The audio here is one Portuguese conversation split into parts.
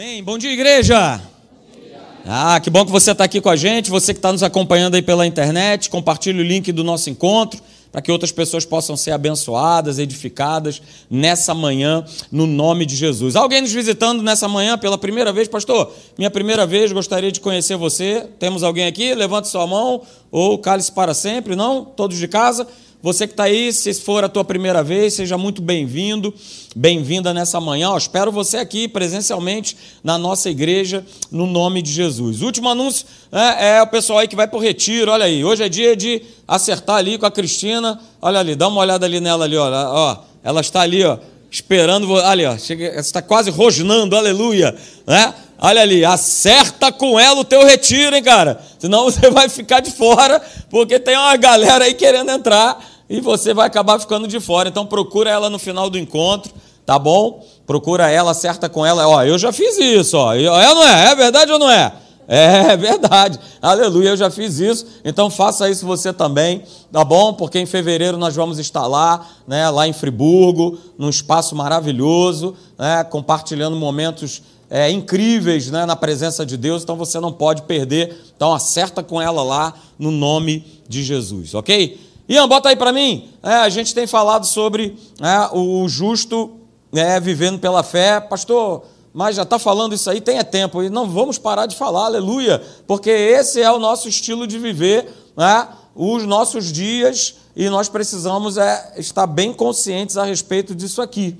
Amém. Bom dia, igreja. Ah, que bom que você está aqui com a gente. Você que está nos acompanhando aí pela internet, compartilhe o link do nosso encontro para que outras pessoas possam ser abençoadas, edificadas nessa manhã, no nome de Jesus. Alguém nos visitando nessa manhã pela primeira vez, pastor? Minha primeira vez, gostaria de conhecer você. Temos alguém aqui? Levante sua mão ou cale-se para sempre, não? Todos de casa? Você que está aí, se for a tua primeira vez, seja muito bem-vindo, bem-vinda nessa manhã. espero você aqui presencialmente na nossa igreja, no nome de Jesus. Último anúncio é, é o pessoal aí que vai para o retiro. Olha aí, hoje é dia de acertar ali com a Cristina. Olha ali, dá uma olhada ali nela ali, ó. ó ela está ali, ó, esperando. Olha, ó, chega, está quase rosnando, aleluia, né? Olha ali, acerta com ela o teu retiro, hein, cara? Senão você vai ficar de fora, porque tem uma galera aí querendo entrar e você vai acabar ficando de fora. Então procura ela no final do encontro, tá bom? Procura ela, acerta com ela. Ó, eu já fiz isso, ó. É ou não é? É verdade ou não é? É verdade. Aleluia, eu já fiz isso. Então faça isso você também, tá bom? Porque em fevereiro nós vamos estar lá, né, lá em Friburgo, num espaço maravilhoso, né, compartilhando momentos é, incríveis né, na presença de Deus, então você não pode perder. Então acerta com ela lá no nome de Jesus, ok? Ian, bota aí para mim. É, a gente tem falado sobre é, o justo é, vivendo pela fé. Pastor, mas já está falando isso aí, tem é tempo. E não vamos parar de falar, aleluia, porque esse é o nosso estilo de viver, né, os nossos dias, e nós precisamos é, estar bem conscientes a respeito disso aqui.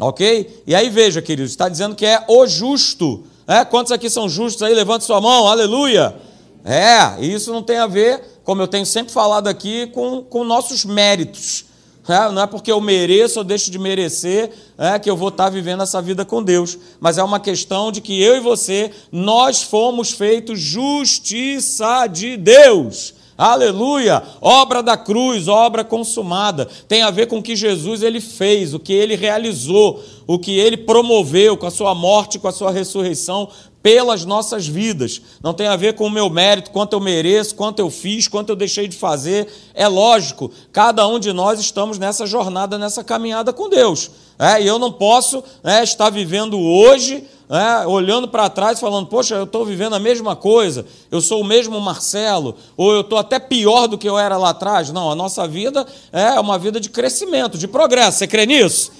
Ok? E aí veja, queridos, está dizendo que é o justo. Quantos aqui são justos aí? Levante sua mão, aleluia. É, isso não tem a ver como eu tenho sempre falado aqui, com, com nossos méritos. É, não é porque eu mereço ou deixo de merecer é, que eu vou estar vivendo essa vida com Deus, mas é uma questão de que eu e você, nós fomos feitos justiça de Deus. Aleluia! Obra da cruz, obra consumada. Tem a ver com o que Jesus ele fez, o que ele realizou, o que ele promoveu com a sua morte, com a sua ressurreição pelas nossas vidas. Não tem a ver com o meu mérito, quanto eu mereço, quanto eu fiz, quanto eu deixei de fazer. É lógico, cada um de nós estamos nessa jornada, nessa caminhada com Deus. É, e eu não posso é, estar vivendo hoje, é, olhando para trás, falando, poxa, eu estou vivendo a mesma coisa, eu sou o mesmo Marcelo, ou eu estou até pior do que eu era lá atrás. Não, a nossa vida é uma vida de crescimento, de progresso. Você crê nisso?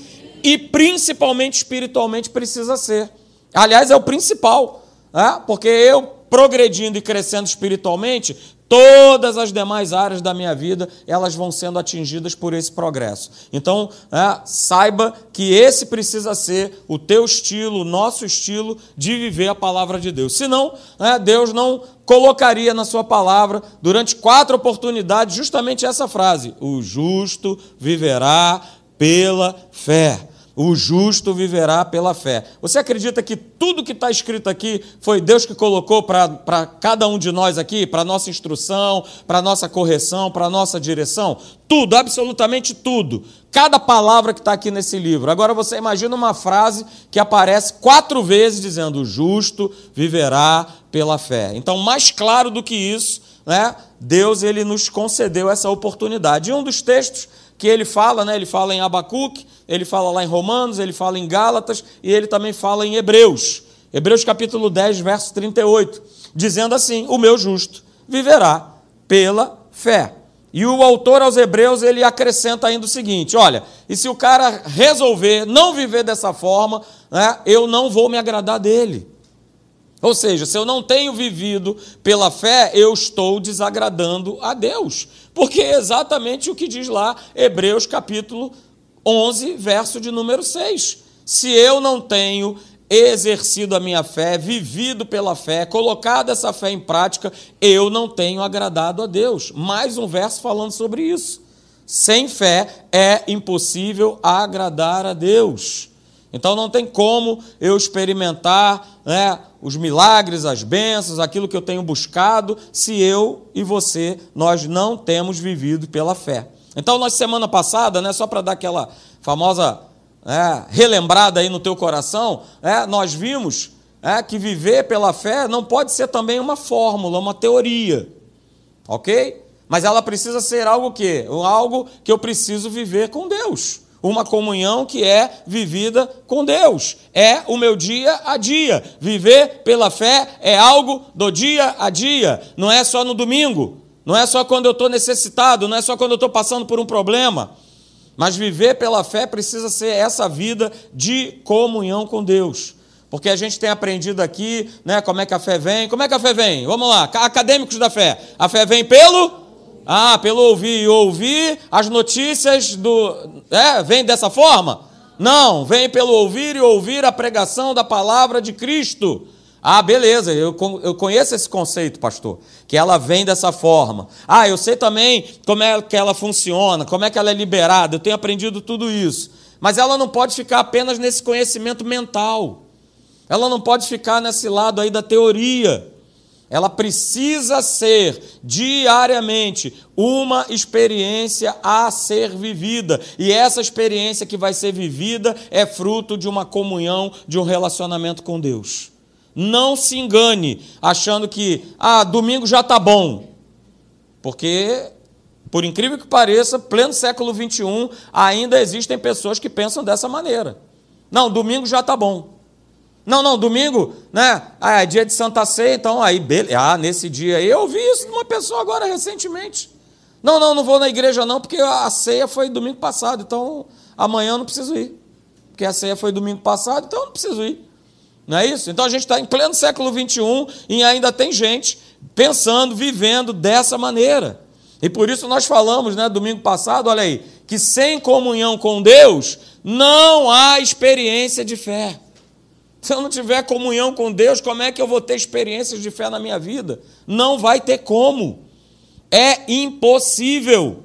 E principalmente espiritualmente precisa ser. Aliás, é o principal, né? porque eu progredindo e crescendo espiritualmente, todas as demais áreas da minha vida elas vão sendo atingidas por esse progresso. Então, é, saiba que esse precisa ser o teu estilo, o nosso estilo de viver a palavra de Deus. Senão, é, Deus não colocaria na sua palavra durante quatro oportunidades justamente essa frase: o justo viverá pela fé. O justo viverá pela fé. Você acredita que tudo que está escrito aqui foi Deus que colocou para cada um de nós aqui, para nossa instrução, para nossa correção, para nossa direção? Tudo, absolutamente tudo. Cada palavra que está aqui nesse livro. Agora você imagina uma frase que aparece quatro vezes dizendo: o justo viverá pela fé. Então, mais claro do que isso, né? Deus ele nos concedeu essa oportunidade. E um dos textos que ele fala, né? Ele fala em Abacuque, ele fala lá em Romanos, ele fala em Gálatas e ele também fala em Hebreus. Hebreus capítulo 10, verso 38, dizendo assim: "O meu justo viverá pela fé". E o autor aos Hebreus, ele acrescenta ainda o seguinte: olha, e se o cara resolver não viver dessa forma, né, eu não vou me agradar dele. Ou seja, se eu não tenho vivido pela fé, eu estou desagradando a Deus. Porque é exatamente o que diz lá Hebreus capítulo 11, verso de número 6. Se eu não tenho exercido a minha fé, vivido pela fé, colocado essa fé em prática, eu não tenho agradado a Deus. Mais um verso falando sobre isso. Sem fé é impossível agradar a Deus. Então não tem como eu experimentar né, os milagres, as bênçãos, aquilo que eu tenho buscado, se eu e você, nós não temos vivido pela fé. Então, nós, semana passada, né, só para dar aquela famosa é, relembrada aí no teu coração, é, nós vimos é, que viver pela fé não pode ser também uma fórmula, uma teoria, ok? Mas ela precisa ser algo que? Algo que eu preciso viver com Deus uma comunhão que é vivida com Deus. É o meu dia a dia. Viver pela fé é algo do dia a dia. Não é só no domingo. Não é só quando eu estou necessitado. Não é só quando eu estou passando por um problema. Mas viver pela fé precisa ser essa vida de comunhão com Deus. Porque a gente tem aprendido aqui, né, como é que a fé vem. Como é que a fé vem? Vamos lá, acadêmicos da fé. A fé vem pelo ah, pelo ouvir e ouvir as notícias do, é, vem dessa forma? Não, vem pelo ouvir e ouvir a pregação da palavra de Cristo. Ah, beleza, eu, eu conheço esse conceito, pastor, que ela vem dessa forma. Ah, eu sei também como é que ela funciona, como é que ela é liberada, eu tenho aprendido tudo isso. Mas ela não pode ficar apenas nesse conhecimento mental. Ela não pode ficar nesse lado aí da teoria. Ela precisa ser diariamente uma experiência a ser vivida. E essa experiência que vai ser vivida é fruto de uma comunhão, de um relacionamento com Deus. Não se engane achando que, ah, domingo já está bom. Porque, por incrível que pareça, pleno século XXI, ainda existem pessoas que pensam dessa maneira. Não, domingo já está bom. Não, não, domingo, né? Ah, é dia de Santa Ceia, então aí, beleza. Ah, nesse dia aí, eu ouvi isso de uma pessoa agora recentemente. Não, não, não vou na igreja não, porque a ceia foi domingo passado, então amanhã eu não preciso ir. Porque a ceia foi domingo passado, então eu não preciso ir. Não é isso? Então a gente está em pleno século XXI e ainda tem gente pensando, vivendo dessa maneira. E por isso nós falamos, né, domingo passado, olha aí, que sem comunhão com Deus não há experiência de fé. Se eu não tiver comunhão com Deus, como é que eu vou ter experiências de fé na minha vida? Não vai ter como. É impossível.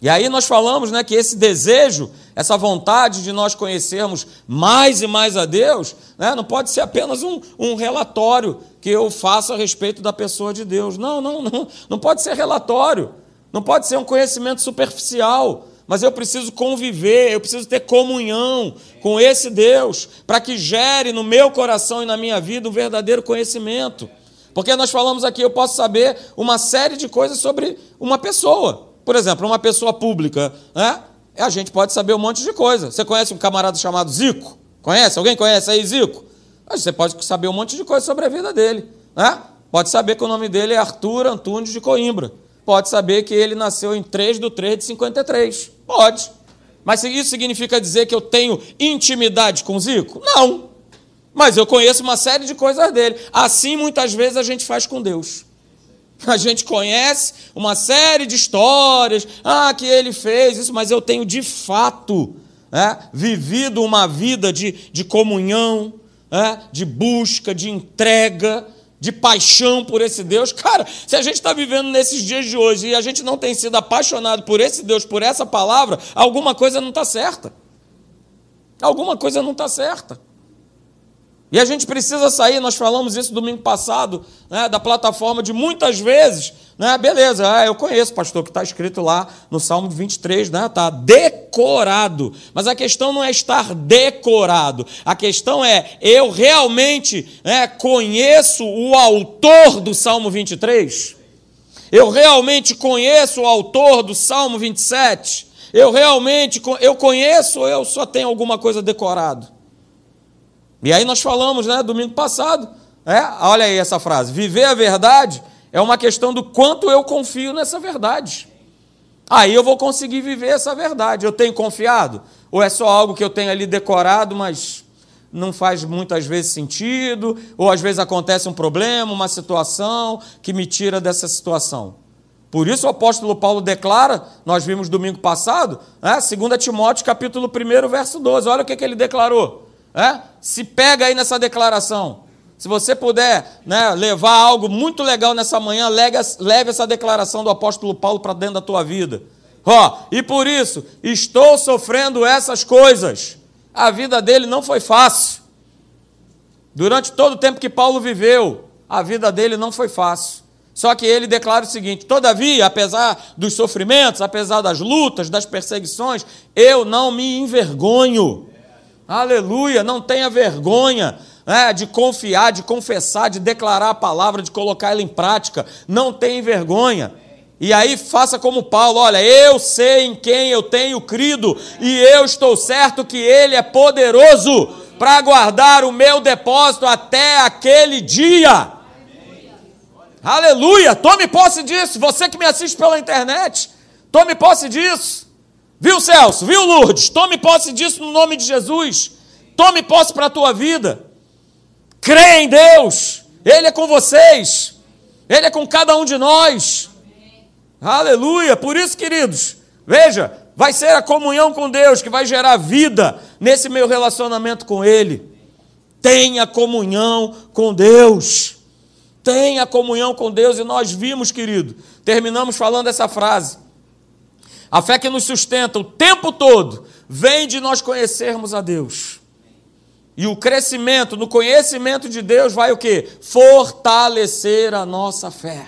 E aí nós falamos né, que esse desejo, essa vontade de nós conhecermos mais e mais a Deus, né, não pode ser apenas um, um relatório que eu faço a respeito da pessoa de Deus. Não, não, não. Não pode ser relatório. Não pode ser um conhecimento superficial. Mas eu preciso conviver, eu preciso ter comunhão com esse Deus, para que gere no meu coração e na minha vida um verdadeiro conhecimento. Porque nós falamos aqui, eu posso saber uma série de coisas sobre uma pessoa. Por exemplo, uma pessoa pública, né? A gente pode saber um monte de coisa. Você conhece um camarada chamado Zico? Conhece? Alguém conhece aí Zico? Você pode saber um monte de coisa sobre a vida dele, né? Pode saber que o nome dele é Arthur Antunes de Coimbra. Pode saber que ele nasceu em 3 de 3 de 53. Pode. Mas isso significa dizer que eu tenho intimidade com Zico? Não. Mas eu conheço uma série de coisas dele. Assim, muitas vezes, a gente faz com Deus. A gente conhece uma série de histórias, ah, que ele fez isso, mas eu tenho de fato é, vivido uma vida de, de comunhão, é, de busca, de entrega, de paixão por esse Deus. Cara, se a gente está vivendo nesses dias de hoje e a gente não tem sido apaixonado por esse Deus, por essa palavra, alguma coisa não está certa. Alguma coisa não está certa. E a gente precisa sair, nós falamos isso domingo passado, né, da plataforma de muitas vezes, né, beleza, ah, eu conheço, pastor, que está escrito lá no Salmo 23, né, está decorado. Mas a questão não é estar decorado, a questão é, eu realmente né, conheço o autor do Salmo 23? Eu realmente conheço o autor do Salmo 27? Eu realmente eu conheço ou eu só tenho alguma coisa decorado? E aí nós falamos, né, domingo passado, é, olha aí essa frase: viver a verdade é uma questão do quanto eu confio nessa verdade. Aí eu vou conseguir viver essa verdade. Eu tenho confiado? Ou é só algo que eu tenho ali decorado, mas não faz muitas vezes sentido? Ou às vezes acontece um problema, uma situação que me tira dessa situação? Por isso o apóstolo Paulo declara, nós vimos domingo passado, né, 2 Timóteo capítulo 1, verso 12. Olha o que, que ele declarou. É? Se pega aí nessa declaração. Se você puder né, levar algo muito legal nessa manhã, leve essa declaração do apóstolo Paulo para dentro da tua vida. Ó, e por isso, estou sofrendo essas coisas. A vida dele não foi fácil. Durante todo o tempo que Paulo viveu, a vida dele não foi fácil. Só que ele declara o seguinte: todavia, apesar dos sofrimentos, apesar das lutas, das perseguições, eu não me envergonho Aleluia, não tenha vergonha né, de confiar, de confessar, de declarar a palavra, de colocar ela em prática. Não tenha vergonha. E aí faça como Paulo, olha, eu sei em quem eu tenho crido e eu estou certo que ele é poderoso para guardar o meu depósito até aquele dia. Aleluia! Tome posse disso. Você que me assiste pela internet, tome posse disso. Viu, Celso? Viu, Lourdes? Tome posse disso no nome de Jesus. Tome posse para a tua vida. Crê em Deus. Ele é com vocês. Ele é com cada um de nós. Aleluia! Por isso, queridos, veja, vai ser a comunhão com Deus que vai gerar vida nesse meu relacionamento com Ele. Tenha comunhão com Deus. Tenha comunhão com Deus. E nós vimos, querido, terminamos falando essa frase. A fé que nos sustenta o tempo todo vem de nós conhecermos a Deus. E o crescimento no conhecimento de Deus vai o quê? Fortalecer a nossa fé.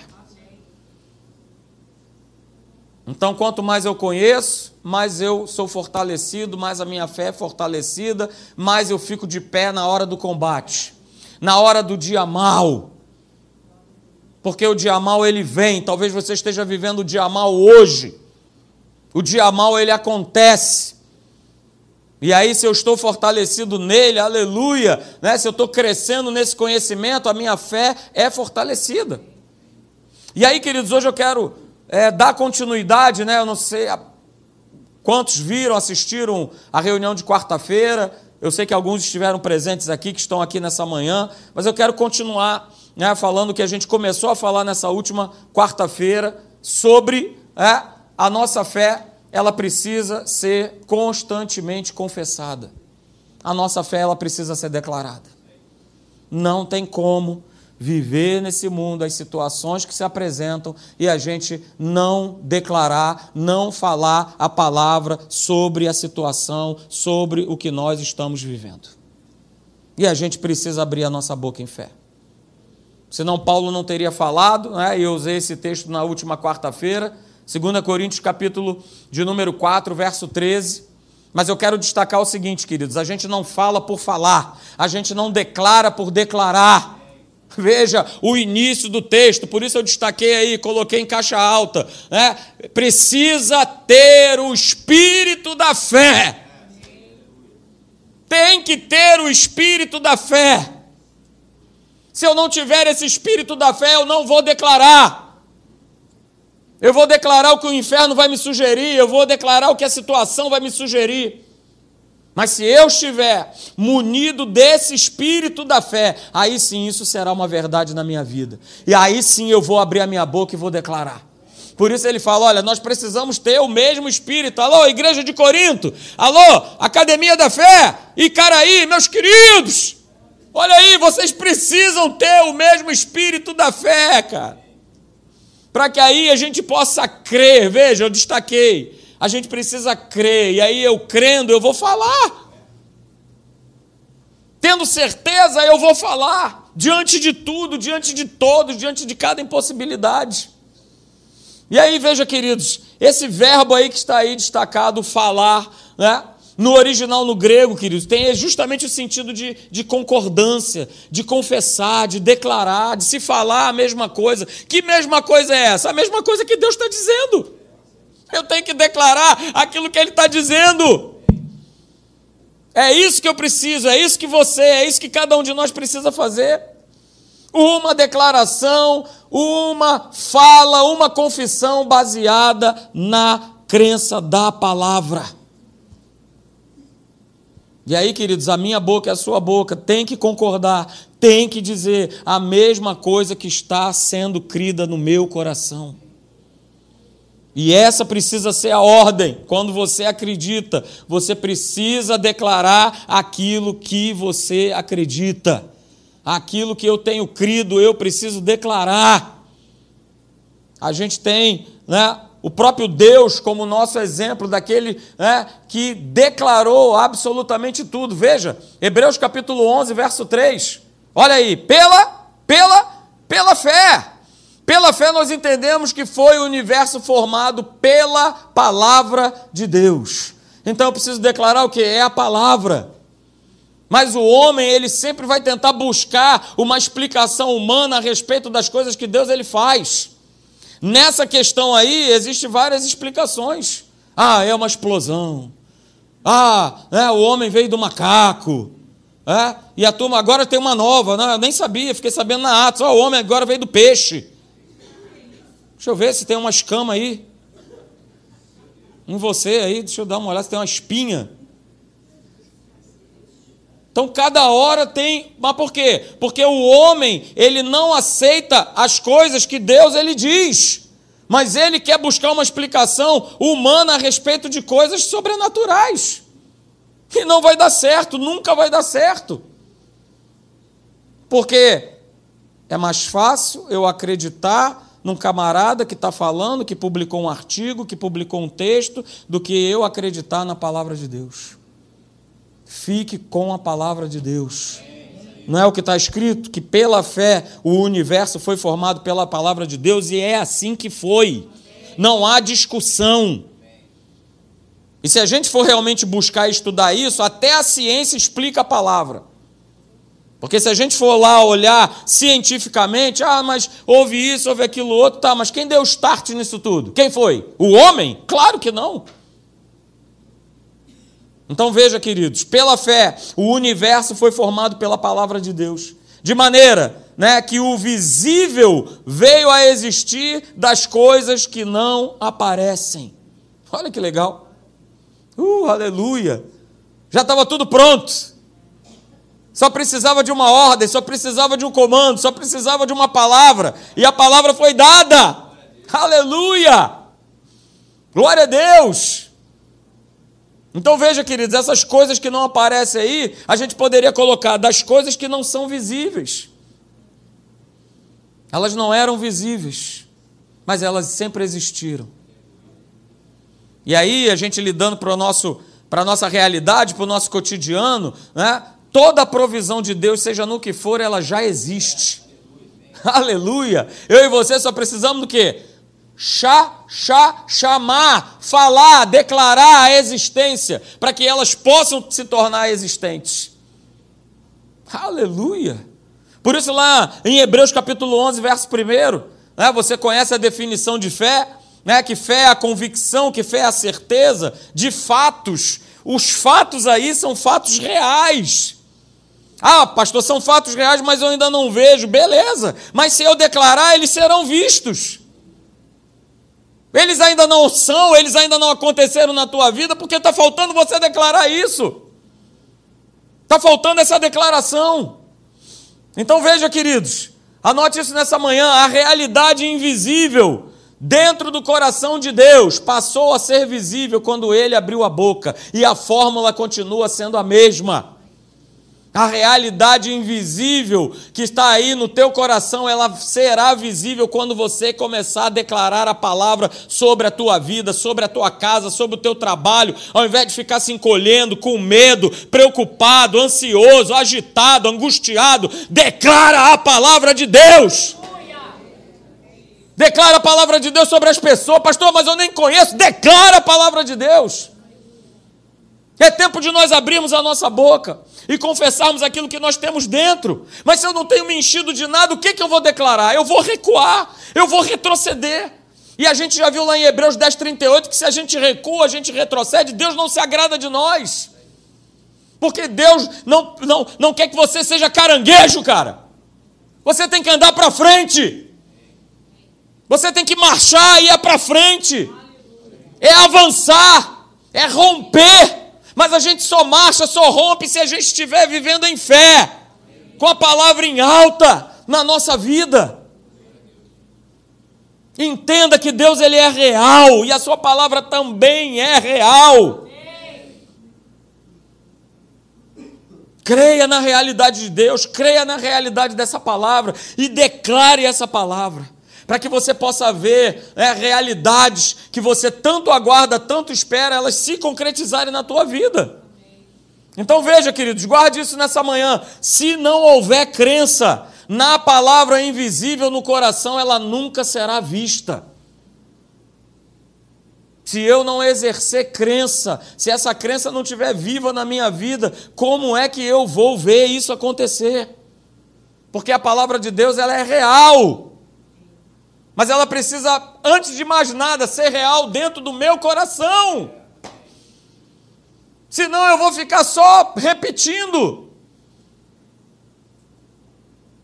Então, quanto mais eu conheço, mais eu sou fortalecido, mais a minha fé é fortalecida, mais eu fico de pé na hora do combate, na hora do dia mal. Porque o dia mal ele vem, talvez você esteja vivendo o dia mal hoje. O dia mal ele acontece. E aí, se eu estou fortalecido nele, aleluia, né? se eu estou crescendo nesse conhecimento, a minha fé é fortalecida. E aí, queridos, hoje eu quero é, dar continuidade, né? Eu não sei quantos viram, assistiram a reunião de quarta-feira. Eu sei que alguns estiveram presentes aqui, que estão aqui nessa manhã, mas eu quero continuar né, falando que a gente começou a falar nessa última quarta-feira sobre é, a nossa fé, ela precisa ser constantemente confessada. A nossa fé, ela precisa ser declarada. Não tem como viver nesse mundo as situações que se apresentam e a gente não declarar, não falar a palavra sobre a situação, sobre o que nós estamos vivendo. E a gente precisa abrir a nossa boca em fé. Senão Paulo não teria falado, né? eu usei esse texto na última quarta-feira, 2 Coríntios capítulo de número 4, verso 13. Mas eu quero destacar o seguinte, queridos: a gente não fala por falar, a gente não declara por declarar. Veja o início do texto, por isso eu destaquei aí, coloquei em caixa alta. Né? Precisa ter o espírito da fé. Tem que ter o espírito da fé. Se eu não tiver esse espírito da fé, eu não vou declarar. Eu vou declarar o que o inferno vai me sugerir, eu vou declarar o que a situação vai me sugerir. Mas se eu estiver munido desse espírito da fé, aí sim isso será uma verdade na minha vida. E aí sim eu vou abrir a minha boca e vou declarar. Por isso ele fala: olha, nós precisamos ter o mesmo espírito. Alô, igreja de Corinto. Alô, academia da fé. E Caraí, meus queridos. Olha aí, vocês precisam ter o mesmo espírito da fé, cara. Para que aí a gente possa crer. Veja, eu destaquei a gente precisa crer, e aí eu crendo, eu vou falar. Tendo certeza, eu vou falar. Diante de tudo, diante de todos, diante de cada impossibilidade. E aí, veja, queridos, esse verbo aí que está aí destacado, falar, né? No original, no grego, queridos, tem justamente o sentido de, de concordância, de confessar, de declarar, de se falar a mesma coisa. Que mesma coisa é essa? A mesma coisa que Deus está dizendo. Eu tenho que declarar aquilo que ele está dizendo. É isso que eu preciso, é isso que você, é isso que cada um de nós precisa fazer. Uma declaração, uma fala, uma confissão baseada na crença da palavra. E aí, queridos, a minha boca e a sua boca tem que concordar, tem que dizer a mesma coisa que está sendo crida no meu coração. E essa precisa ser a ordem. Quando você acredita, você precisa declarar aquilo que você acredita. Aquilo que eu tenho crido, eu preciso declarar. A gente tem né, o próprio Deus como nosso exemplo, daquele né, que declarou absolutamente tudo. Veja, Hebreus capítulo 11, verso 3. Olha aí, pela, pela, pela fé. Pela fé nós entendemos que foi o universo formado pela palavra de Deus. Então eu preciso declarar o que é a palavra. Mas o homem, ele sempre vai tentar buscar uma explicação humana a respeito das coisas que Deus ele faz. Nessa questão aí, existem várias explicações. Ah, é uma explosão. Ah, é, o homem veio do macaco. É, e a turma agora tem uma nova. Não, eu nem sabia, fiquei sabendo na Atos. Oh, o homem agora veio do peixe. Deixa eu ver se tem uma escama aí. Em você aí, deixa eu dar uma olhada se tem uma espinha. Então cada hora tem, mas por quê? Porque o homem, ele não aceita as coisas que Deus ele diz. Mas ele quer buscar uma explicação humana a respeito de coisas sobrenaturais. E não vai dar certo, nunca vai dar certo. Porque é mais fácil eu acreditar num camarada que está falando, que publicou um artigo, que publicou um texto, do que eu acreditar na palavra de Deus. Fique com a palavra de Deus. Não é o que está escrito? Que pela fé o universo foi formado pela palavra de Deus e é assim que foi. Não há discussão. E se a gente for realmente buscar estudar isso, até a ciência explica a palavra. Porque se a gente for lá olhar cientificamente, ah, mas houve isso, houve aquilo outro, tá, mas quem deu start nisso tudo? Quem foi? O homem? Claro que não. Então veja, queridos, pela fé, o universo foi formado pela palavra de Deus, de maneira né, que o visível veio a existir das coisas que não aparecem. Olha que legal. Uh, aleluia. Já estava tudo pronto. Só precisava de uma ordem, só precisava de um comando, só precisava de uma palavra, e a palavra foi dada. Aleluia! Glória a Deus! Então veja, queridos, essas coisas que não aparecem aí, a gente poderia colocar das coisas que não são visíveis. Elas não eram visíveis, mas elas sempre existiram. E aí, a gente lidando para a nossa realidade, para o nosso cotidiano, né? toda a provisão de Deus, seja no que for, ela já existe. Aleluia! Eu e você só precisamos do quê? Chá, chá, chamar, falar, declarar a existência, para que elas possam se tornar existentes. Aleluia! Por isso, lá em Hebreus capítulo 11, verso 1, né, você conhece a definição de fé, né, que fé é a convicção, que fé é a certeza de fatos. Os fatos aí são fatos reais. Ah, pastor, são fatos reais, mas eu ainda não vejo. Beleza, mas se eu declarar, eles serão vistos. Eles ainda não são, eles ainda não aconteceram na tua vida, porque está faltando você declarar isso. Está faltando essa declaração. Então veja, queridos, anote isso nessa manhã: a realidade invisível dentro do coração de Deus passou a ser visível quando ele abriu a boca, e a fórmula continua sendo a mesma. A realidade invisível que está aí no teu coração, ela será visível quando você começar a declarar a palavra sobre a tua vida, sobre a tua casa, sobre o teu trabalho, ao invés de ficar se encolhendo com medo, preocupado, ansioso, agitado, angustiado, declara a palavra de Deus. Declara a palavra de Deus sobre as pessoas, pastor, mas eu nem conheço. Declara a palavra de Deus. É tempo de nós abrirmos a nossa boca e confessarmos aquilo que nós temos dentro. Mas se eu não tenho me enchido de nada, o que, que eu vou declarar? Eu vou recuar, eu vou retroceder. E a gente já viu lá em Hebreus 10, 38 que se a gente recua, a gente retrocede, Deus não se agrada de nós. Porque Deus não, não, não quer que você seja caranguejo, cara. Você tem que andar para frente. Você tem que marchar e ir para frente. É avançar, é romper. Mas a gente só marcha, só rompe se a gente estiver vivendo em fé, com a palavra em alta na nossa vida. Entenda que Deus ele é real e a sua palavra também é real. Creia na realidade de Deus, creia na realidade dessa palavra e declare essa palavra para que você possa ver né, realidades que você tanto aguarda, tanto espera, elas se concretizarem na tua vida. Então veja, queridos, guarde isso nessa manhã. Se não houver crença na palavra invisível no coração, ela nunca será vista. Se eu não exercer crença, se essa crença não estiver viva na minha vida, como é que eu vou ver isso acontecer? Porque a palavra de Deus ela é real. Mas ela precisa, antes de mais nada, ser real dentro do meu coração. Senão eu vou ficar só repetindo.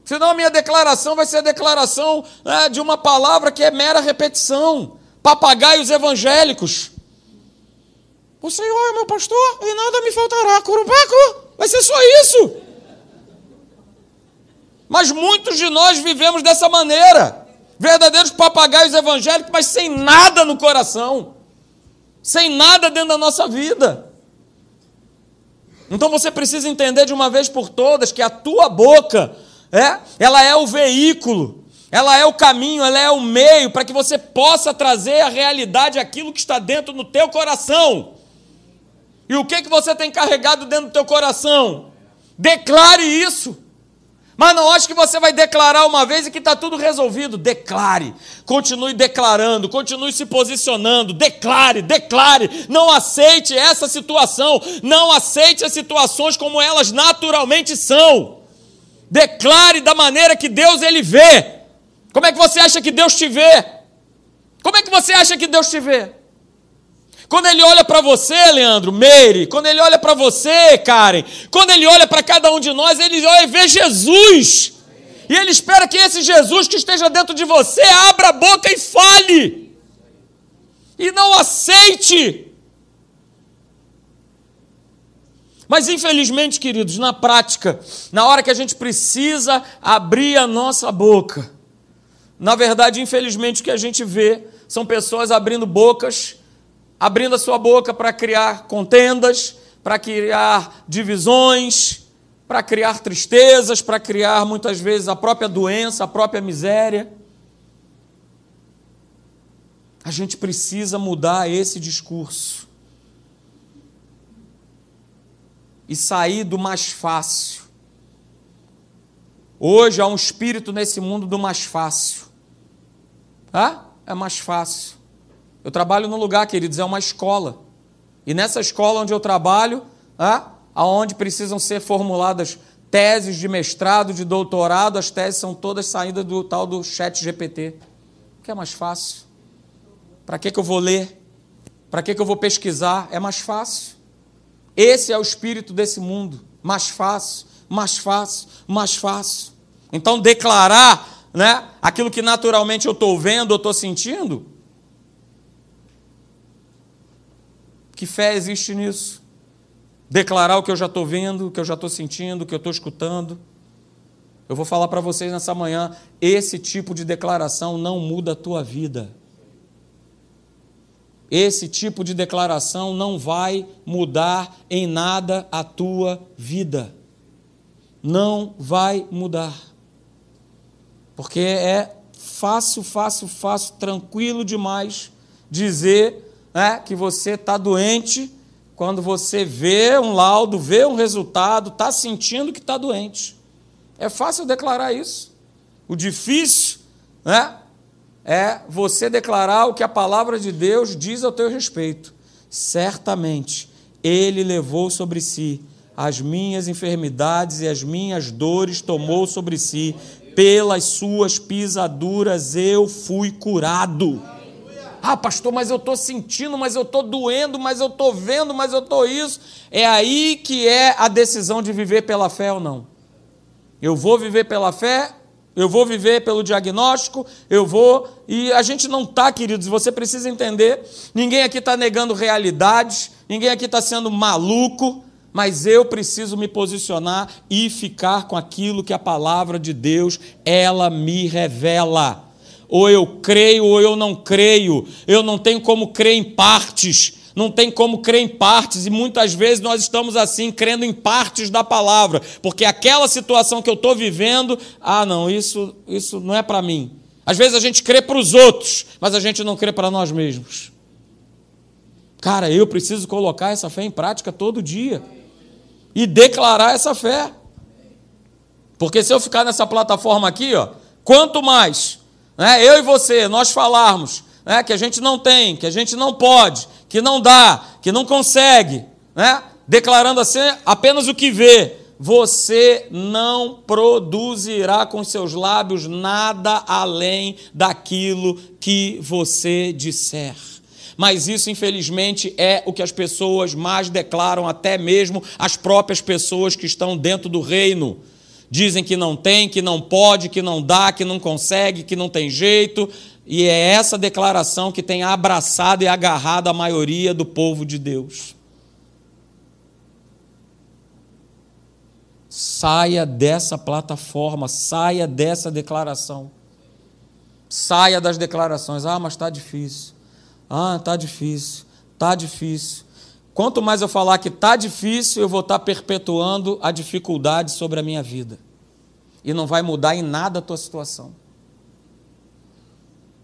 Senão a minha declaração vai ser a declaração né, de uma palavra que é mera repetição. Papagaios evangélicos. O Senhor é meu pastor e nada me faltará. Curupaco, vai ser só isso. Mas muitos de nós vivemos dessa maneira. Verdadeiros papagaios evangélicos, mas sem nada no coração. Sem nada dentro da nossa vida. Então você precisa entender de uma vez por todas que a tua boca, é, ela é o veículo, ela é o caminho, ela é o meio para que você possa trazer à realidade aquilo que está dentro do teu coração. E o que que você tem carregado dentro do teu coração? Declare isso. Mas não acho que você vai declarar uma vez e que está tudo resolvido. Declare. Continue declarando, continue se posicionando. Declare, declare. Não aceite essa situação. Não aceite as situações como elas naturalmente são. Declare da maneira que Deus ele vê. Como é que você acha que Deus te vê? Como é que você acha que Deus te vê? Quando ele olha para você, Leandro, Meire, quando ele olha para você, Karen, quando ele olha para cada um de nós, ele olha e vê Jesus. E ele espera que esse Jesus que esteja dentro de você abra a boca e fale. E não aceite. Mas infelizmente, queridos, na prática, na hora que a gente precisa abrir a nossa boca, na verdade, infelizmente, o que a gente vê são pessoas abrindo bocas abrindo a sua boca para criar contendas, para criar divisões, para criar tristezas, para criar muitas vezes a própria doença, a própria miséria. A gente precisa mudar esse discurso e sair do mais fácil. Hoje há um espírito nesse mundo do mais fácil. Ah? É mais fácil. Eu trabalho num lugar, queridos, é uma escola. E nessa escola onde eu trabalho, ah, aonde precisam ser formuladas teses de mestrado, de doutorado, as teses são todas saídas do tal do chat GPT. Que é mais fácil. Para que, que eu vou ler? Para que, que eu vou pesquisar? É mais fácil. Esse é o espírito desse mundo. Mais fácil, mais fácil, mais fácil. Então, declarar né, aquilo que naturalmente eu estou vendo, eu estou sentindo, Que fé existe nisso? Declarar o que eu já estou vendo, o que eu já estou sentindo, o que eu estou escutando. Eu vou falar para vocês nessa manhã: esse tipo de declaração não muda a tua vida. Esse tipo de declaração não vai mudar em nada a tua vida. Não vai mudar. Porque é fácil, fácil, fácil, tranquilo demais dizer né, que você está doente quando você vê um laudo, vê um resultado, está sentindo que está doente. É fácil declarar isso. O difícil né, é você declarar o que a palavra de Deus diz ao teu respeito. Certamente, Ele levou sobre si as minhas enfermidades e as minhas dores tomou sobre si, pelas suas pisaduras eu fui curado. Ah, pastor, mas eu estou sentindo, mas eu estou doendo, mas eu estou vendo, mas eu estou isso. É aí que é a decisão de viver pela fé ou não. Eu vou viver pela fé, eu vou viver pelo diagnóstico, eu vou. E a gente não está, queridos, você precisa entender. Ninguém aqui está negando realidades, ninguém aqui está sendo maluco, mas eu preciso me posicionar e ficar com aquilo que a palavra de Deus ela me revela ou eu creio ou eu não creio. Eu não tenho como crer em partes. Não tem como crer em partes, e muitas vezes nós estamos assim, crendo em partes da palavra, porque aquela situação que eu estou vivendo, ah, não, isso, isso não é para mim. Às vezes a gente crê para os outros, mas a gente não crê para nós mesmos. Cara, eu preciso colocar essa fé em prática todo dia e declarar essa fé. Porque se eu ficar nessa plataforma aqui, ó, quanto mais né, eu e você, nós falarmos né, que a gente não tem, que a gente não pode, que não dá, que não consegue, né, declarando assim apenas o que vê, você não produzirá com seus lábios nada além daquilo que você disser. Mas isso, infelizmente, é o que as pessoas mais declaram, até mesmo as próprias pessoas que estão dentro do reino. Dizem que não tem, que não pode, que não dá, que não consegue, que não tem jeito. E é essa declaração que tem abraçado e agarrado a maioria do povo de Deus. Saia dessa plataforma, saia dessa declaração. Saia das declarações. Ah, mas está difícil. Ah, está difícil. Está difícil. Quanto mais eu falar que está difícil, eu vou estar tá perpetuando a dificuldade sobre a minha vida. E não vai mudar em nada a tua situação.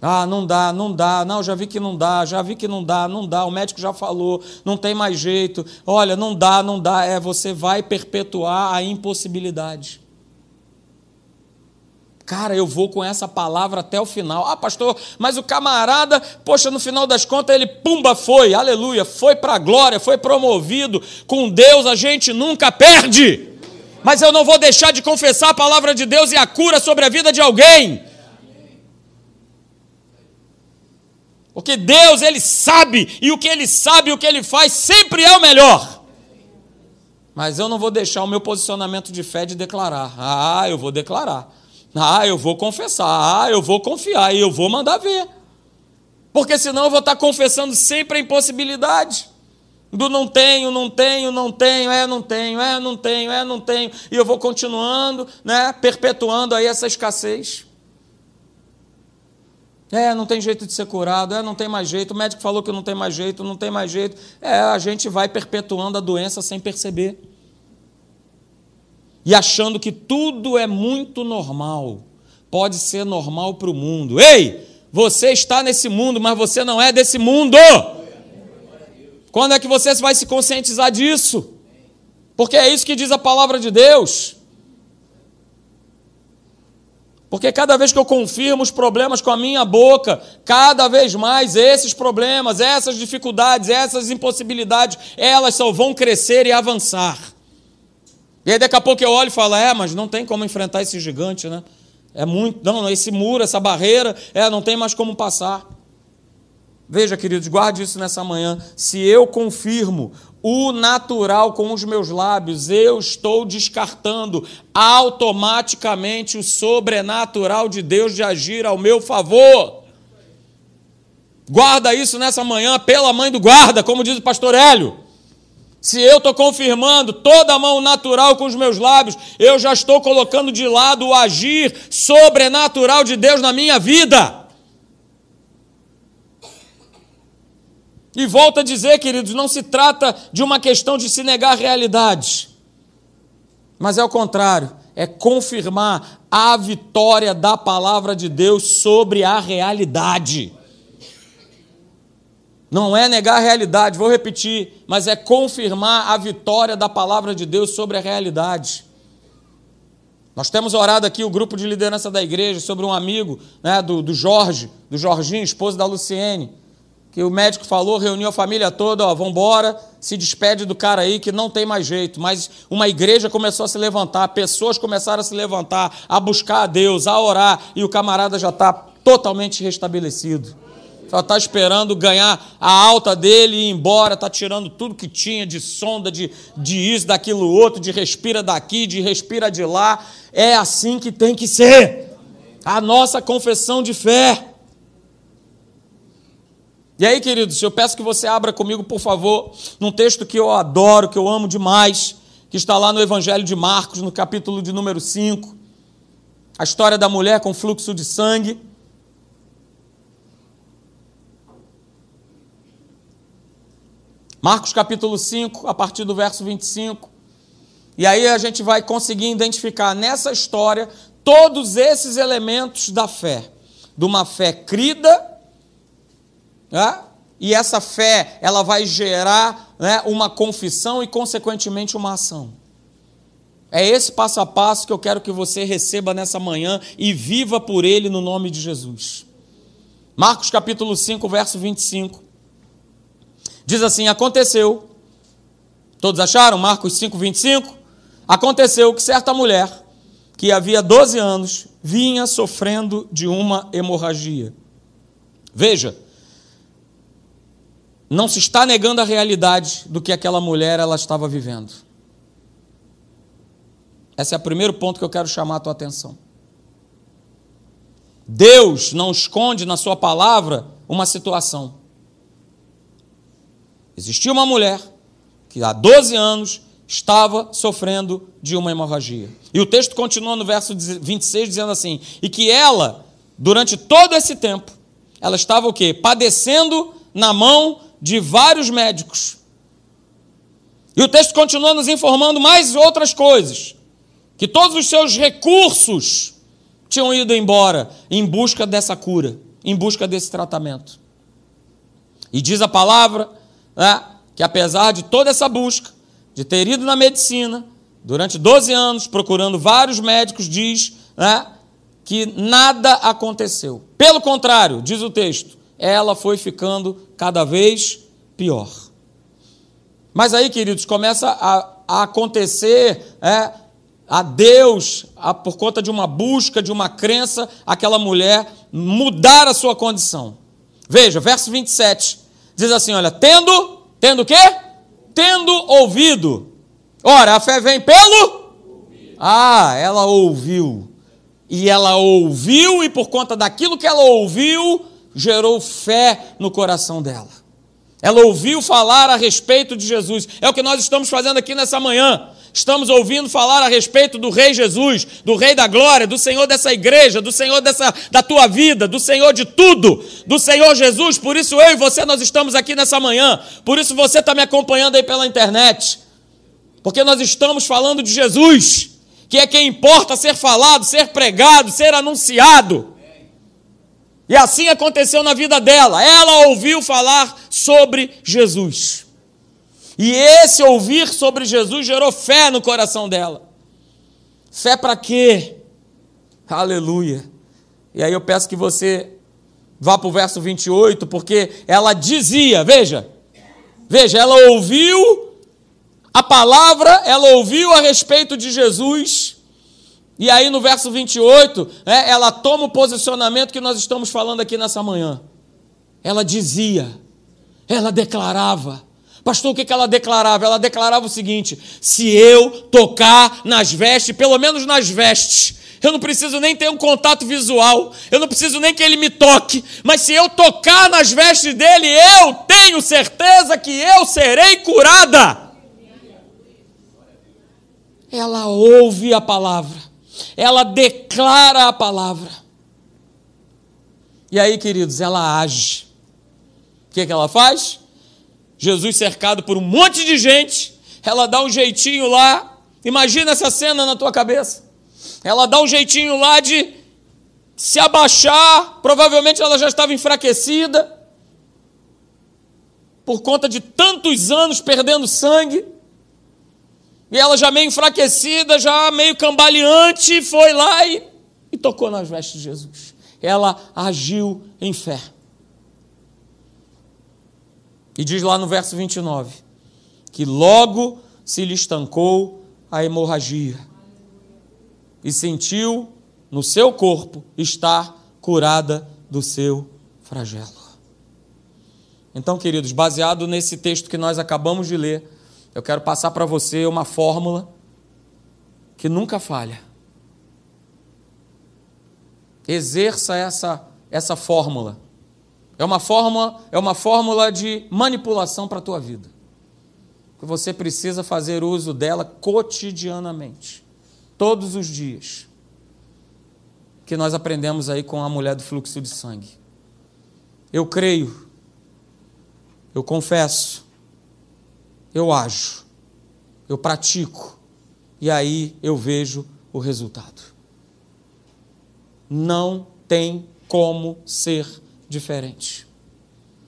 Ah, não dá, não dá. Não, já vi que não dá, já vi que não dá, não dá. O médico já falou, não tem mais jeito. Olha, não dá, não dá. É, você vai perpetuar a impossibilidade. Cara, eu vou com essa palavra até o final. Ah, pastor, mas o camarada, poxa, no final das contas ele pumba foi, aleluia, foi para a glória, foi promovido. Com Deus a gente nunca perde. Mas eu não vou deixar de confessar a palavra de Deus e a cura sobre a vida de alguém. Porque Deus, Ele sabe, e o que Ele sabe, o que Ele faz, sempre é o melhor. Mas eu não vou deixar o meu posicionamento de fé de declarar. Ah, eu vou declarar. Ah, eu vou confessar. Ah, eu vou confiar. E eu vou mandar ver. Porque senão eu vou estar confessando sempre a impossibilidade. Do não tenho, não tenho, não tenho, é, não tenho, é, não tenho, é, não tenho. E eu vou continuando, né, perpetuando aí essa escassez. É, não tem jeito de ser curado, é, não tem mais jeito, o médico falou que não tem mais jeito, não tem mais jeito. É, a gente vai perpetuando a doença sem perceber. E achando que tudo é muito normal. Pode ser normal para o mundo. Ei, você está nesse mundo, mas você não é desse mundo. Quando é que você vai se conscientizar disso? Porque é isso que diz a palavra de Deus. Porque cada vez que eu confirmo os problemas com a minha boca, cada vez mais esses problemas, essas dificuldades, essas impossibilidades, elas só vão crescer e avançar. E aí daqui a pouco eu olho e falo, é, mas não tem como enfrentar esse gigante, né? É muito, não, esse muro, essa barreira, é, não tem mais como passar. Veja, queridos, guarde isso nessa manhã. Se eu confirmo o natural com os meus lábios, eu estou descartando automaticamente o sobrenatural de Deus de agir ao meu favor. Guarda isso nessa manhã, pela mãe do guarda, como diz o pastor Hélio. Se eu estou confirmando toda a mão natural com os meus lábios, eu já estou colocando de lado o agir sobrenatural de Deus na minha vida. E volto a dizer, queridos, não se trata de uma questão de se negar realidade, mas é o contrário, é confirmar a vitória da palavra de Deus sobre a realidade. Não é negar a realidade, vou repetir, mas é confirmar a vitória da palavra de Deus sobre a realidade. Nós temos orado aqui o grupo de liderança da igreja sobre um amigo né, do, do Jorge, do Jorginho, esposo da Luciene que o médico falou, reuniu a família toda, ó, vambora, se despede do cara aí que não tem mais jeito. Mas uma igreja começou a se levantar, pessoas começaram a se levantar, a buscar a Deus, a orar, e o camarada já está totalmente restabelecido. Só está esperando ganhar a alta dele e ir embora, está tirando tudo que tinha de sonda, de, de isso, daquilo outro, de respira daqui, de respira de lá. É assim que tem que ser. A nossa confissão de fé. E aí, queridos, eu peço que você abra comigo, por favor, num texto que eu adoro, que eu amo demais, que está lá no Evangelho de Marcos, no capítulo de número 5. A história da mulher com fluxo de sangue. Marcos capítulo 5, a partir do verso 25. E aí a gente vai conseguir identificar nessa história todos esses elementos da fé. De uma fé crida né? e essa fé ela vai gerar né, uma confissão e, consequentemente, uma ação. É esse passo a passo que eu quero que você receba nessa manhã e viva por ele no nome de Jesus. Marcos capítulo 5, verso 25. Diz assim: Aconteceu. Todos acharam? Marcos 5, 25. Aconteceu que certa mulher, que havia 12 anos, vinha sofrendo de uma hemorragia. Veja, não se está negando a realidade do que aquela mulher ela estava vivendo. Esse é o primeiro ponto que eu quero chamar a tua atenção. Deus não esconde na sua palavra uma situação. Existia uma mulher que há 12 anos estava sofrendo de uma hemorragia. E o texto continua no verso 26 dizendo assim: "E que ela, durante todo esse tempo, ela estava o quê? Padecendo na mão de vários médicos. E o texto continua nos informando mais outras coisas, que todos os seus recursos tinham ido embora em busca dessa cura, em busca desse tratamento. E diz a palavra né, que apesar de toda essa busca, de ter ido na medicina durante 12 anos, procurando vários médicos, diz né, que nada aconteceu. Pelo contrário, diz o texto, ela foi ficando cada vez pior. Mas aí, queridos, começa a, a acontecer é, a Deus, a, por conta de uma busca, de uma crença, aquela mulher mudar a sua condição. Veja, verso 27, diz assim: olha, tendo, tendo o quê? Tendo ouvido. Ora, a fé vem pelo? Ah, ela ouviu. E ela ouviu, e por conta daquilo que ela ouviu, gerou fé no coração dela. Ela ouviu falar a respeito de Jesus. É o que nós estamos fazendo aqui nessa manhã. Estamos ouvindo falar a respeito do Rei Jesus, do Rei da Glória, do Senhor dessa igreja, do Senhor dessa, da tua vida, do Senhor de tudo, do Senhor Jesus. Por isso eu e você nós estamos aqui nessa manhã. Por isso você está me acompanhando aí pela internet. Porque nós estamos falando de Jesus, que é quem importa ser falado, ser pregado, ser anunciado. E assim aconteceu na vida dela. Ela ouviu falar sobre Jesus. E esse ouvir sobre Jesus gerou fé no coração dela. Fé para quê? Aleluia. E aí eu peço que você vá para o verso 28, porque ela dizia, veja, veja, ela ouviu a palavra, ela ouviu a respeito de Jesus, e aí no verso 28, né, ela toma o posicionamento que nós estamos falando aqui nessa manhã. Ela dizia, ela declarava. Pastor, o que ela declarava? Ela declarava o seguinte: se eu tocar nas vestes, pelo menos nas vestes, eu não preciso nem ter um contato visual, eu não preciso nem que ele me toque, mas se eu tocar nas vestes dele, eu tenho certeza que eu serei curada. Ela ouve a palavra ela declara a palavra. E aí, queridos, ela age. O que, que ela faz? Jesus cercado por um monte de gente, ela dá um jeitinho lá. Imagina essa cena na tua cabeça. Ela dá um jeitinho lá de se abaixar. Provavelmente ela já estava enfraquecida por conta de tantos anos perdendo sangue. E ela já meio enfraquecida, já meio cambaleante, foi lá e, e tocou nas vestes de Jesus. Ela agiu em fé. E diz lá no verso 29 que logo se lhe estancou a hemorragia e sentiu no seu corpo estar curada do seu flagelo. Então, queridos, baseado nesse texto que nós acabamos de ler, eu quero passar para você uma fórmula que nunca falha. Exerça essa, essa fórmula. É uma fórmula, é uma fórmula de manipulação para a tua vida. Que você precisa fazer uso dela cotidianamente, todos os dias. Que nós aprendemos aí com a mulher do fluxo de sangue. Eu creio, eu confesso, eu ajo, eu pratico, e aí eu vejo o resultado. Não tem como ser diferente.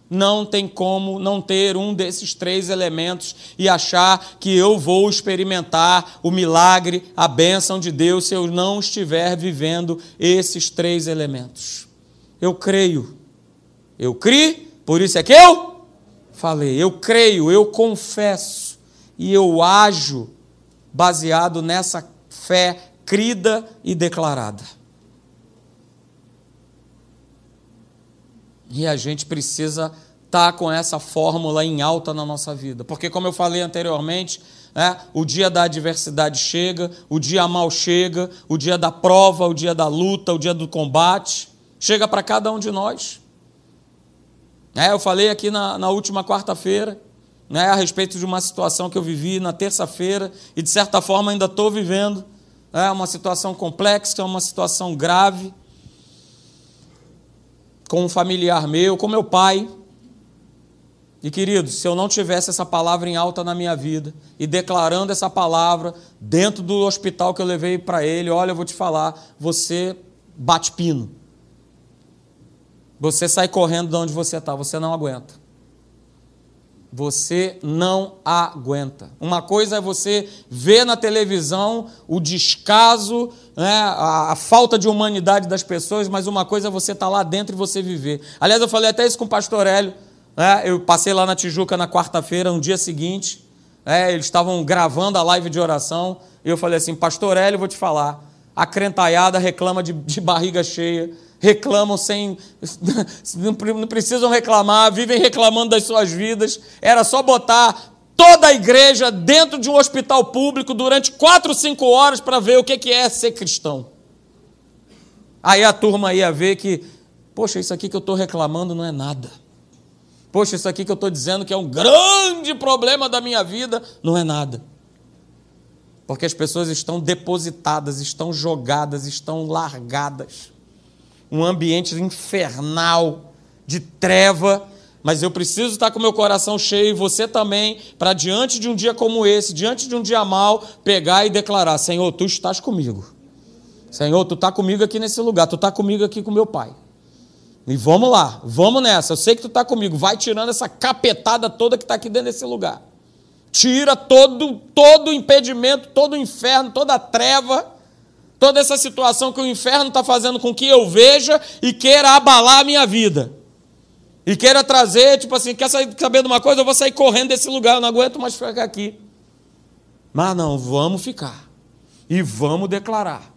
Não tem como não ter um desses três elementos e achar que eu vou experimentar o milagre, a bênção de Deus, se eu não estiver vivendo esses três elementos. Eu creio. Eu criei, por isso é que eu falei, eu creio, eu confesso e eu ajo baseado nessa fé crida e declarada. E a gente precisa estar tá com essa fórmula em alta na nossa vida. Porque, como eu falei anteriormente, é, o dia da adversidade chega, o dia mal chega, o dia da prova, o dia da luta, o dia do combate, chega para cada um de nós. É, eu falei aqui na, na última quarta-feira né, a respeito de uma situação que eu vivi na terça-feira e, de certa forma, ainda estou vivendo. É uma situação complexa, uma situação grave com um familiar meu, com meu pai. E queridos, se eu não tivesse essa palavra em alta na minha vida e declarando essa palavra dentro do hospital que eu levei para ele, olha, eu vou te falar, você bate pino. Você sai correndo de onde você está, você não aguenta. Você não aguenta. Uma coisa é você ver na televisão o descaso, né, a, a, falta de humanidade das pessoas, mas uma coisa é você estar tá lá dentro e você viver. Aliás, eu falei até isso com o pastor Hélio. Né, eu passei lá na Tijuca na quarta-feira, no dia seguinte. Né, eles estavam gravando a live de oração. E eu falei assim: Pastor Hélio, vou te falar. A crentaiada reclama de, de barriga cheia reclamam sem. não precisam reclamar, vivem reclamando das suas vidas. Era só botar toda a igreja dentro de um hospital público durante quatro, cinco horas para ver o que é ser cristão. Aí a turma ia ver que, poxa, isso aqui que eu estou reclamando não é nada. Poxa, isso aqui que eu estou dizendo que é um grande problema da minha vida não é nada. Porque as pessoas estão depositadas, estão jogadas, estão largadas um ambiente infernal, de treva, mas eu preciso estar com meu coração cheio e você também, para diante de um dia como esse, diante de um dia mal, pegar e declarar: Senhor, tu estás comigo. Senhor, tu está comigo aqui nesse lugar, tu está comigo aqui com meu pai. E vamos lá, vamos nessa. Eu sei que tu está comigo. Vai tirando essa capetada toda que está aqui dentro desse lugar. Tira todo todo impedimento, todo o inferno, toda a treva toda essa situação que o inferno está fazendo com que eu veja e queira abalar a minha vida. E queira trazer, tipo assim, quer saber de uma coisa? Eu vou sair correndo desse lugar, eu não aguento mais ficar aqui. Mas não, vamos ficar. E vamos declarar.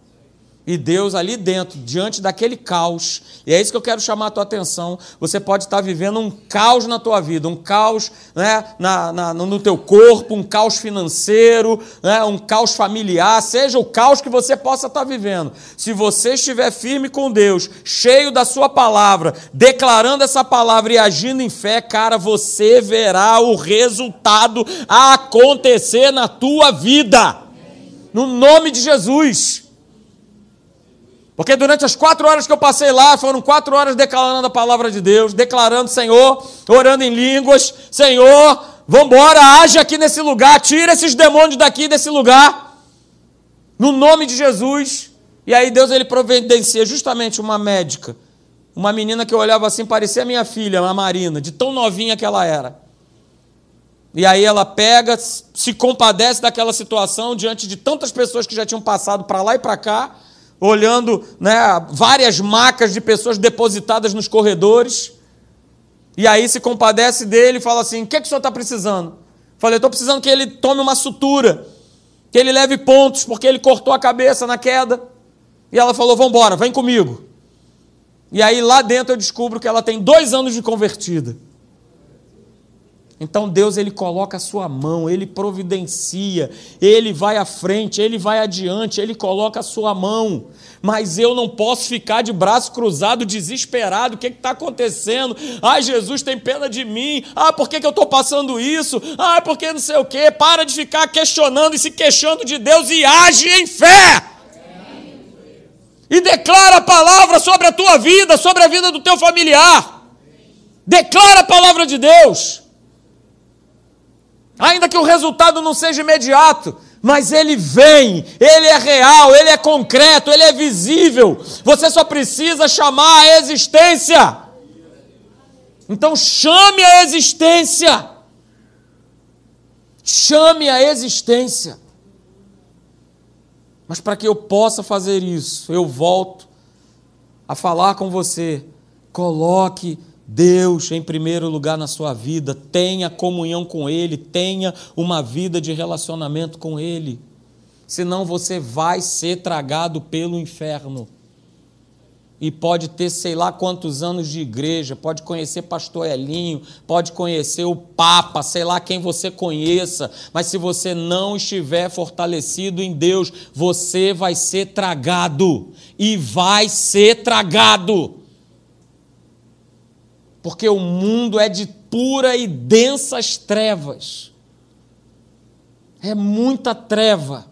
E Deus ali dentro, diante daquele caos, e é isso que eu quero chamar a tua atenção. Você pode estar vivendo um caos na tua vida, um caos né, na, na, no teu corpo, um caos financeiro, né, um caos familiar, seja o caos que você possa estar vivendo. Se você estiver firme com Deus, cheio da sua palavra, declarando essa palavra e agindo em fé, cara, você verá o resultado acontecer na tua vida. No nome de Jesus. Porque durante as quatro horas que eu passei lá, foram quatro horas declarando a palavra de Deus, declarando, Senhor, orando em línguas, Senhor, vambora, age aqui nesse lugar, tira esses demônios daqui desse lugar, no nome de Jesus. E aí Deus ele providencia justamente uma médica, uma menina que eu olhava assim, parecia minha filha, a Marina, de tão novinha que ela era. E aí ela pega, se compadece daquela situação diante de tantas pessoas que já tinham passado para lá e para cá olhando né, várias macas de pessoas depositadas nos corredores. E aí se compadece dele e fala assim: o que, é que o senhor está precisando? Falei, estou precisando que ele tome uma sutura, que ele leve pontos, porque ele cortou a cabeça na queda. E ela falou: vamos embora, vem comigo. E aí lá dentro eu descubro que ela tem dois anos de convertida. Então Deus ele coloca a sua mão, ele providencia, ele vai à frente, ele vai adiante, ele coloca a sua mão. Mas eu não posso ficar de braço cruzado, desesperado. O que está acontecendo? Ai, Jesus tem pena de mim. Ah, por que, que eu estou passando isso? Ah, porque não sei o quê. Para de ficar questionando e se queixando de Deus e age em fé. E declara a palavra sobre a tua vida, sobre a vida do teu familiar. Declara a palavra de Deus. Ainda que o resultado não seja imediato, mas ele vem, ele é real, ele é concreto, ele é visível. Você só precisa chamar a existência. Então chame a existência. Chame a existência. Mas para que eu possa fazer isso, eu volto a falar com você. Coloque Deus em primeiro lugar na sua vida, tenha comunhão com Ele, tenha uma vida de relacionamento com Ele. senão você vai ser tragado pelo inferno. E pode ter sei lá quantos anos de igreja, pode conhecer pastor Elinho, pode conhecer o Papa, sei lá quem você conheça, mas se você não estiver fortalecido em Deus, você vai ser tragado. E vai ser tragado. Porque o mundo é de pura e densas trevas. É muita treva.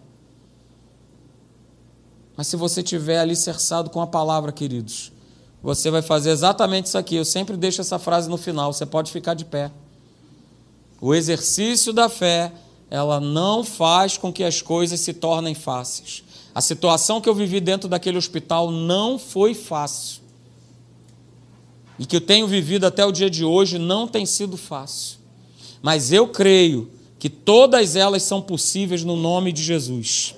Mas se você tiver alicerçado com a palavra, queridos, você vai fazer exatamente isso aqui. Eu sempre deixo essa frase no final, você pode ficar de pé. O exercício da fé, ela não faz com que as coisas se tornem fáceis. A situação que eu vivi dentro daquele hospital não foi fácil. E que eu tenho vivido até o dia de hoje não tem sido fácil. Mas eu creio que todas elas são possíveis no nome de Jesus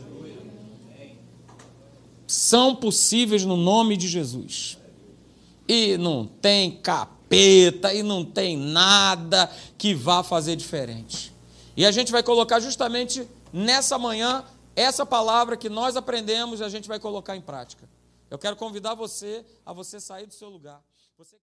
são possíveis no nome de Jesus. E não tem capeta, e não tem nada que vá fazer diferente. E a gente vai colocar justamente nessa manhã essa palavra que nós aprendemos e a gente vai colocar em prática. Eu quero convidar você a você sair do seu lugar. Você...